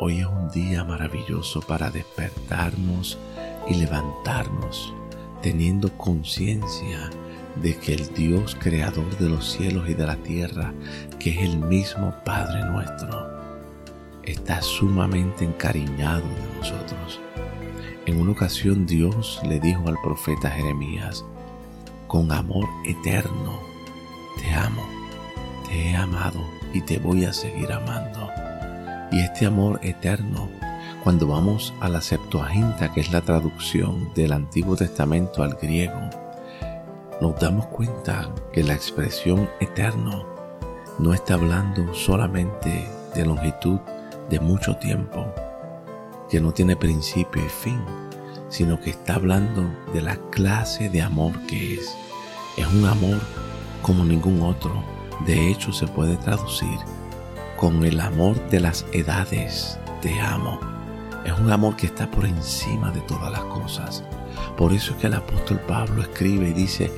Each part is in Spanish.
Hoy es un día maravilloso para despertarnos y levantarnos, teniendo conciencia de que el Dios creador de los cielos y de la tierra, que es el mismo Padre nuestro, está sumamente encariñado de nosotros. En una ocasión Dios le dijo al profeta Jeremías, con amor eterno, te amo, te he amado y te voy a seguir amando. Y este amor eterno, cuando vamos a la Septuaginta, que es la traducción del Antiguo Testamento al griego, nos damos cuenta que la expresión eterno no está hablando solamente de longitud de mucho tiempo, que no tiene principio y fin, sino que está hablando de la clase de amor que es. Es un amor como ningún otro. De hecho, se puede traducir con el amor de las edades. Te amo. Es un amor que está por encima de todas las cosas. Por eso es que el apóstol Pablo escribe y dice,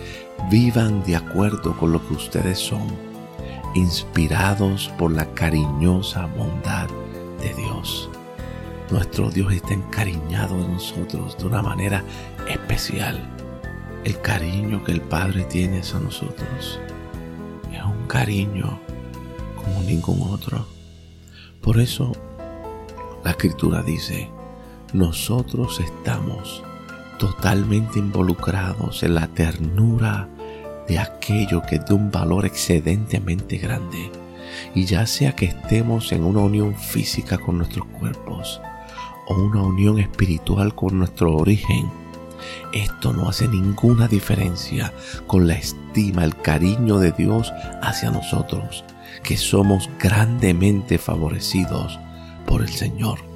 vivan de acuerdo con lo que ustedes son, inspirados por la cariñosa bondad de Dios. Nuestro Dios está encariñado de nosotros de una manera especial. El cariño que el Padre tiene hacia nosotros es un cariño ningún otro. Por eso la escritura dice, nosotros estamos totalmente involucrados en la ternura de aquello que es de un valor excedentemente grande. Y ya sea que estemos en una unión física con nuestros cuerpos, o una unión espiritual con nuestro origen, esto no hace ninguna diferencia con la estima, el cariño de Dios hacia nosotros, que somos grandemente favorecidos por el Señor.